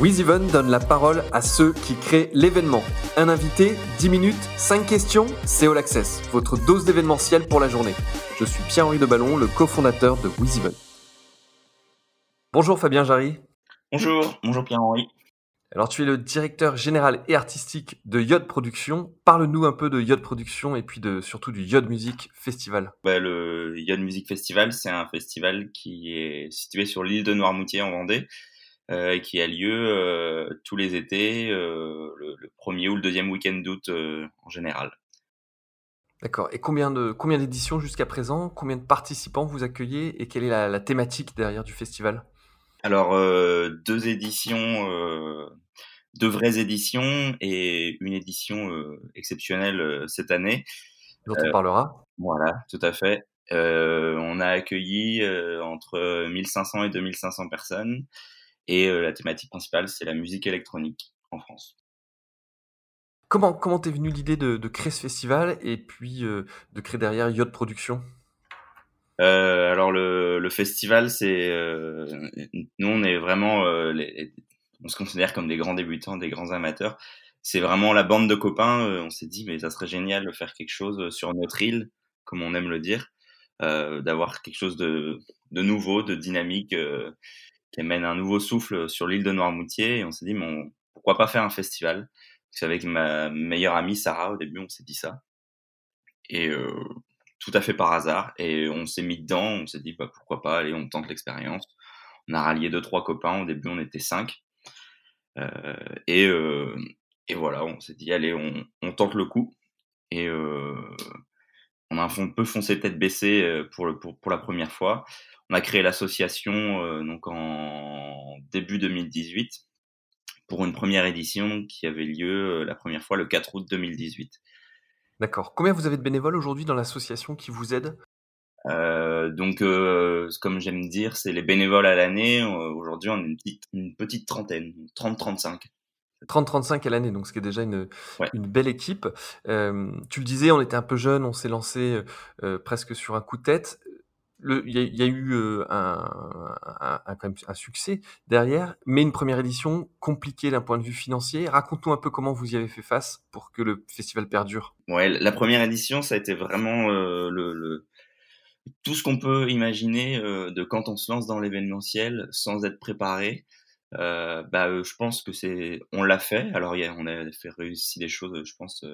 WizEven donne la parole à ceux qui créent l'événement. Un invité, 10 minutes, 5 questions, c'est All Access, votre dose d'événementiel pour la journée. Je suis Pierre-Henri Deballon, le cofondateur de WizEven. Bonjour Fabien Jarry. Bonjour, bonjour Pierre-Henri. Alors tu es le directeur général et artistique de Yod Production. Parle-nous un peu de Yod Production et puis de, surtout du Yod Music Festival. Bah, le Yod Music Festival, c'est un festival qui est situé sur l'île de Noirmoutier en Vendée euh, qui a lieu euh, tous les étés, euh, le, premier ou le deuxième week-end d'août en général. D'accord. Et combien de combien d'éditions jusqu'à présent? Combien de participants vous accueillez? Et quelle est la, thématique derrière du festival? Alors deux éditions, deux vraies éditions et une édition exceptionnelle cette année. Dont on parlera. Voilà, tout à fait. on a accueilli entre 1500 et 2500 personnes. Et euh, la thématique principale, c'est la musique électronique en France. Comment comment t'es venu l'idée de, créer ce festival et puis euh, de créer derrière Yacht Production euh, Alors le, le festival, c'est nous on est vraiment on se considère comme des grands débutants, des grands amateurs. C'est vraiment la bande de copains. on s'est dit mais ça serait génial de faire quelque chose sur notre île, comme on aime le dire, d'avoir quelque chose de, de nouveau, de dynamique qui amène un nouveau souffle sur l'île de Noirmoutier. Et on s'est dit, bon, pourquoi pas faire un festival? C'est avec ma meilleure amie Sarah, au début, on s'est dit ça. Et euh, tout à fait par hasard. Et on s'est mis dedans, on s'est dit, bah, pourquoi pas, allez, on tente l'expérience. On a rallié deux, trois copains. Au début, on était cinq. Euh, et, euh, et voilà, on s'est dit, allez, on, on, tente le coup. Et euh, on a un peu foncé tête baissée euh, pour, pour, pour la première fois. On a créé l'association euh, donc en début 2018 pour une première édition qui avait lieu euh, la première fois le 4 août 2018. D'accord. Combien vous avez de bénévoles aujourd'hui dans l'association qui vous aident euh, donc, euh, comme j'aime dire, c'est les bénévoles à l'année. Aujourd'hui, on est une petite, une petite trentaine, 30-35. 30-35 à l'année, donc ce qui est déjà une, une belle équipe. Tu le disais, on était un peu jeune, on s'est lancé presque sur un coup de tête il y, a eu un, un, succès derrière, mais une première édition compliquée d'un point de vue financier. Raconte-nous un peu comment vous y avez fait face pour que le festival perdure. Ouais, la première édition, ça a été vraiment le, le, tout ce qu'on peut imaginer de quand on se lance dans l'événementiel sans être préparé. Euh, bah, je pense que c'est, on l'a fait. Alors, y a, on a fait réussir des choses, je pense,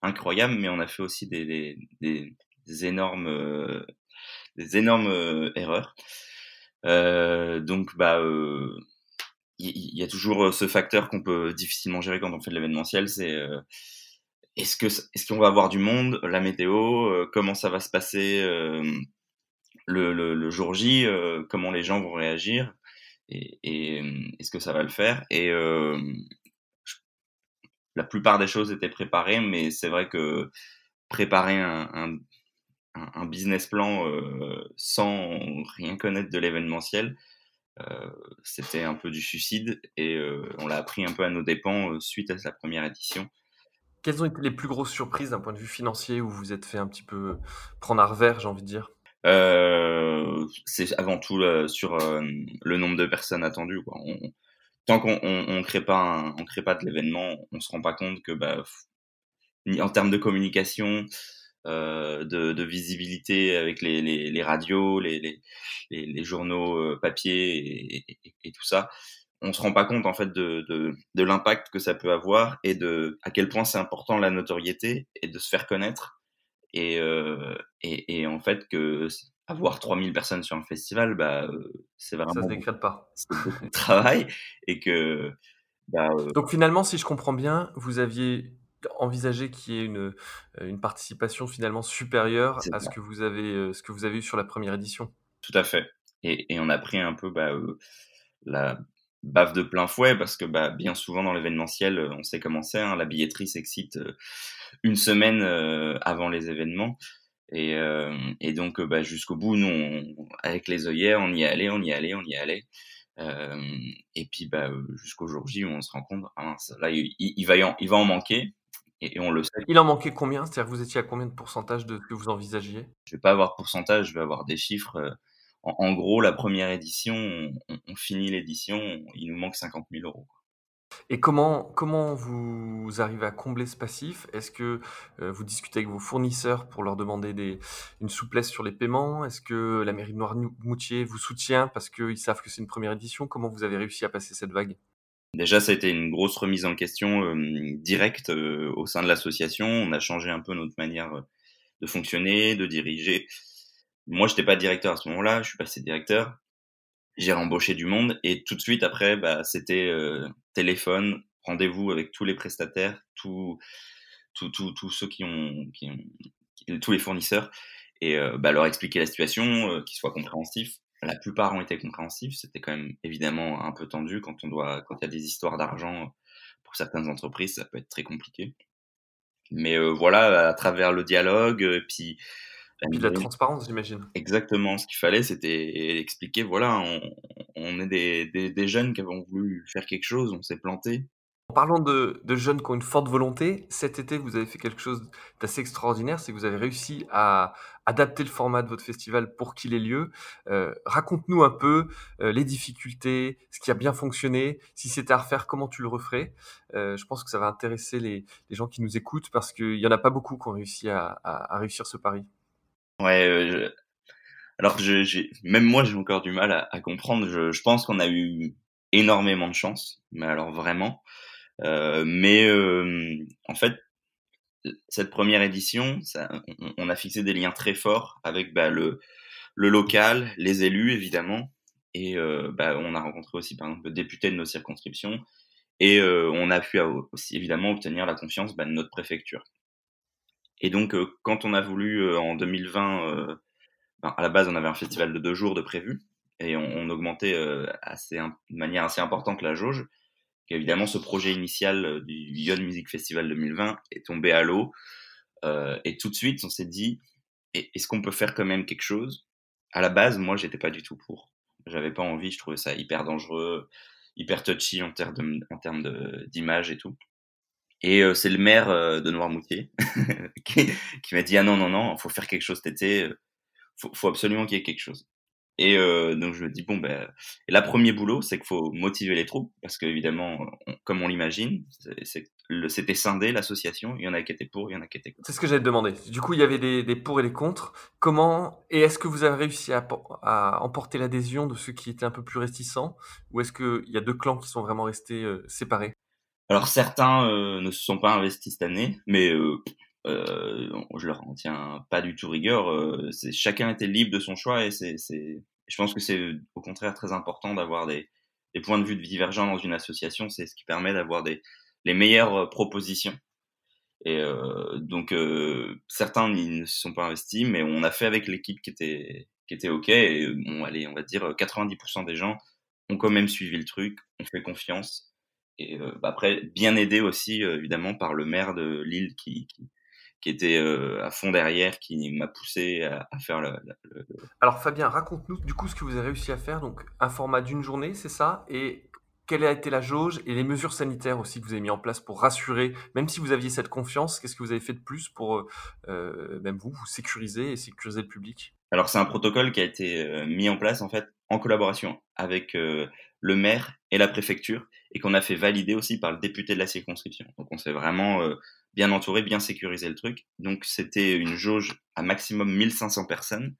incroyables, mais on a fait aussi des énormes des énormes erreurs. Donc, bah, il y, a toujours ce facteur qu'on peut difficilement gérer quand on fait de l'événementiel, c'est est-ce que est-ce qu'on va avoir du monde, la météo, comment ça va se passer le, jour J, comment les gens vont réagir et, est-ce que ça va le faire et la plupart des choses étaient préparées, mais c'est vrai que préparer un, un, business plan euh, sans rien connaître de l'événementiel, euh, c'était un peu du suicide et euh, on l'a appris un peu à nos dépens suite à sa première édition. Quelles ont été les plus grosses surprises d'un point de vue financier où vous vous êtes fait un petit peu prendre à revers, j'ai envie de dire? Euh, C'est avant tout sur le nombre de personnes attendues. Quoi. On, tant qu'on on, on crée pas on crée pas de l'événement, on se rend pas compte que bah, en termes de communication, euh, de, de, visibilité avec les, les, les radios, les, les, les, journaux euh, papier et, et, tout ça, on se rend pas compte en fait de, de, de l'impact que ça peut avoir et de à quel point c'est important la notoriété et de se faire connaître. Et, euh, et, et, en fait que avoir 3000 personnes sur un festival bah euh, c'est vraiment ça se décrète pas. travail et que bah, euh donc finalement si je comprends bien vous aviez envisager qu'il y ait une, euh, une participation finalement supérieure à ce que, vous avez, euh, ce que vous avez eu sur la première édition? Tout à fait. Et, et on a pris un peu bah, euh, la baffe de plein fouet parce que bah, bien souvent dans l'événementiel, on sait comment c'est, hein, la billetterie s'excite une semaine avant les événements. Et, et donc bah, jusqu'au bout, nous, avec les œillères, on y allait, on y allait, on y allait. Euh, et puis bah, jusqu'au jour J, on se rend compte, ah, là, il, il, va en, il va en manquer et, on le sait. Il en manquait combien? C'est-à-dire que vous étiez à combien de pourcentage de ce que vous envisagiez? Je vais pas avoir pourcentage, je vais avoir des chiffres. Euh, en, gros, la première édition, on, finit l'édition, il nous manque 50 000 euros. Et comment comment vous arrivez à combler ce passif? Est-ce que, heu, vous discutez avec vos fournisseurs pour leur demander des une souplesse sur les paiements? Est-ce que la mairie de Noirmoutier vous soutient parce qu'ils savent que c'est une première édition? Comment vous avez réussi à passer cette vague? Déjà, ça a été une grosse remise en question, hem, directe, heu, au sein de l'association. On a changé un peu notre manière, de fonctionner, de diriger. Moi, j'étais pas directeur à ce moment-là, je suis passé directeur. J'ai embauché du monde et tout de suite après, bah, c'était euh, téléphone, rendez-vous avec tous les prestataires, tous tous tous ceux qui ont, tous les fournisseurs et euh, bah, leur expliquer la situation, euh, qu'ils soient compréhensifs. La plupart ont été compréhensifs. C'était quand même évidemment un peu tendu quand on doit, quand il y a des histoires d'argent pour certaines entreprises, ça peut être très compliqué. Mais voilà, à travers le dialogue, puis et de la transparence, j'imagine. Exactement. Ce qu'il fallait, c'était expliquer, voilà, on, on est des, des, des, jeunes qui avons voulu faire quelque chose, on s'est planté. En parlant de, jeunes qui ont une forte volonté, cet été, vous avez fait quelque chose d'assez extraordinaire, c'est que vous avez réussi à adapter le format de votre festival pour qu'il ait lieu. Euh, Raconte-nous un peu euh, les difficultés, ce qui a bien fonctionné, si c'était à refaire, comment tu le referais. Euh, je pense que ça va intéresser les, gens qui nous écoutent parce qu'il n'y en a pas beaucoup qui ont réussi à, réussir ce pari. Ouais, alors même moi j'ai encore du mal à, comprendre. Je pense qu'on a eu énormément de chance, mais alors vraiment. Euh, mais euh, en fait, cette première édition, ça, on, a fixé des liens très forts avec bah, le, le local, les élus évidemment, et euh, bah, on a rencontré aussi par exemple le député de nos circonscriptions, et euh, on a pu aussi évidemment obtenir la confiance bah, de notre préfecture. Et donc, euh, quand on a voulu en 2020, euh, ben, à la base, on avait un festival de deux jours de prévu et on, on augmentait assez, de manière assez importante la jauge. Évidemment, ce projet initial du Young Music Festival 2020 est tombé à l'eau. Euh, et tout de suite, on s'est dit, est-ce qu'on peut faire quand même quelque chose? À la base, moi, j'étais pas du tout pour. J'avais pas envie, je trouvais ça hyper dangereux, hyper touchy en termes termes d'image et tout. Et euh, c'est le maire euh, de Noirmoutier qui, m'a dit ah non non non, faut faire quelque chose cet été, euh, faut absolument qu'il y ait quelque chose. Et euh, donc je me dis bon ben, et la premier boulot c'est qu'il faut motiver les troupes parce qu'évidemment comme on l'imagine, c'était scindé l'association, il y en a qui étaient pour, il y en a qui étaient contre. C'est ce que j'allais te demander. Du coup il y avait des, des pour et des contre. Comment et est-ce que vous avez réussi à, à emporter l'adhésion de ceux qui étaient un peu plus réticents ou est-ce qu'il y a deux clans qui sont vraiment restés séparés? Alors certains euh, ne se sont pas investis cette année, mais euh, euh, leur en tiens pas du tout rigueur. Euh, chacun était libre de son choix et c'est, je pense que c'est au contraire très important d'avoir des, points de vue divergents dans une association. C'est ce qui permet d'avoir les meilleures propositions. Et euh, donc certains ne se sont pas investis, mais on a fait avec l'équipe qui était ok. Et on va dire 90% des gens ont quand même suivi le truc, ont fait confiance et euh, bah, après, bien aidé aussi, euh, évidemment, par le maire de Lille qui, qui, qui était euh, à fond derrière, qui m'a poussé à, faire le, le, Alors Fabien, raconte-nous du coup ce que vous avez réussi à faire. Donc un format d'une journée, c'est ça? Et quelle a été la jauge et les mesures sanitaires aussi que vous avez mis en place pour rassurer, même si vous aviez cette confiance, qu'est-ce que vous avez fait de plus pour, euh, même vous, vous sécuriser et sécuriser le public? Alors c'est un protocole qui a été mis en place en fait en collaboration avec euh, le maire et la préfecture et qu'on a fait valider aussi par le député de la circonscription. Donc on s'est vraiment euh, bien entouré, bien sécurisé le truc. Donc c'était une jauge à maximum 1500 personnes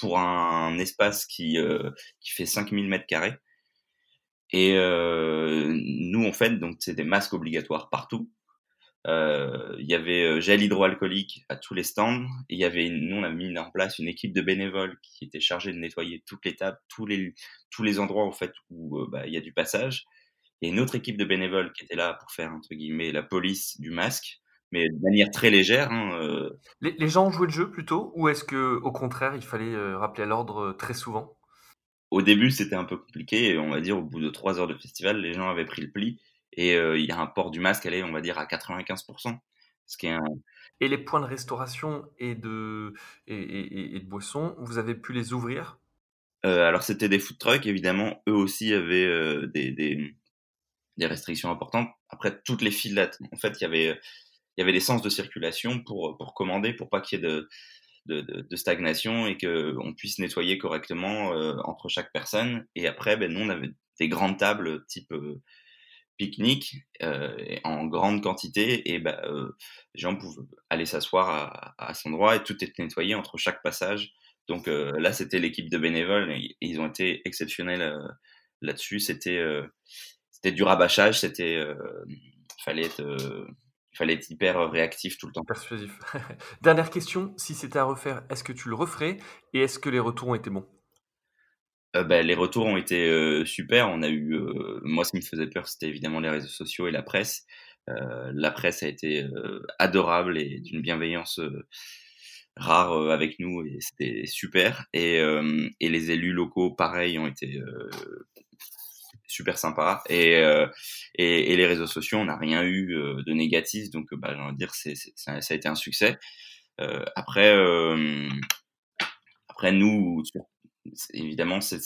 pour un, espace qui, euh, qui fait 5000 mètres carrés. Et nous, en fait, donc c'est des masques obligatoires partout. Euh, il y avait euh, gel hydroalcoolique à tous les stands. Il y avait, nous, on a mis en place une équipe de bénévoles qui était chargée de nettoyer toutes les tables, tous les, tous les endroits en fait où euh, bah, il y a du passage. Et une autre équipe de bénévoles qui était là pour faire entre guillemets la police du masque, mais de manière très légère. Hein, euh... les, les, gens ont joué le jeu plutôt, ou est-ce que au contraire il fallait rappeler à l'ordre très souvent? Au début c'était un peu compliqué, et on va dire au bout de trois heures de festival, les gens avaient pris le pli et euh, il y a un port du masque, elle est, on va dire, à 95%. Ce qui est un... Et les points de restauration et de, et, et, et de boissons, vous avez pu les ouvrir? Euh, Alors, c'était des food trucks, évidemment. Eux aussi avaient euh, des, des, des, restrictions importantes. Après, toutes les filettes, en fait, il y avait, il y avait des sens de circulation pour, pour commander, pour pas qu'il y ait de, de, stagnation et qu'on puisse nettoyer correctement euh, entre chaque personne. Et après, ben, nous, on avait des grandes tables type pique-nique en grande quantité et bah, les gens pouvaient aller s'asseoir à, à cet endroit et tout était nettoyé entre chaque passage. Donc là, c'était l'équipe de bénévoles et, ils ont été exceptionnels là-dessus. C'était c'était du rabâchage, c'était fallait être il fallait être hyper réactif tout le temps. Persuasif. Dernière question, si c'était à refaire, est-ce que tu le referais et est-ce que les retours ont été bons? Euh, bah, les retours ont été euh, super. On a eu, euh, moi, ce qui me faisait peur, c'était évidemment les réseaux sociaux et la presse. la presse a été adorable et d'une bienveillance rare avec nous et c'était super. Et, et, les élus locaux, pareil, ont été super sympas. Et, et, et, les réseaux sociaux, on n'a rien eu de négatif, donc bah, j'ai envie de dire, c'est, ça, ça, a été un succès. après, après nous, évidemment, c'est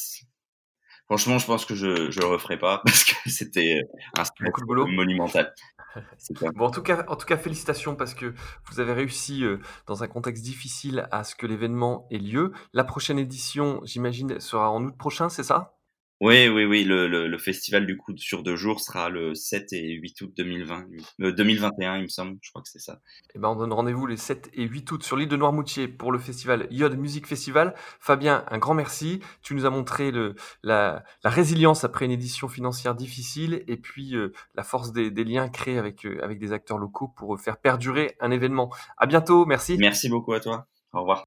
franchement, je pense que je ne le referai pas parce que c'était un stress monumental. bon, en tout cas, en tout cas, félicitations parce que vous avez réussi euh, dans un contexte difficile à ce que l'événement ait lieu. La prochaine édition, j'imagine, sera en août prochain, c'est ça? Oui, oui, oui. Le, le, le, festival du coup sur deux jours sera le 7 et 8 août 2020, 2021, euh, il me semble. Je crois que c'est ça. Eh ben, on donne rendez-vous les 7 et 8 août sur l'île de Noirmoutier pour le festival Yod Music Festival. Fabien, un grand merci. Tu nous as montré le, la, la résilience après une édition financière difficile et puis euh, la force des, des, liens créés avec, euh, avec des acteurs locaux pour faire perdurer un événement. À bientôt. Merci. Merci beaucoup à toi. Au revoir.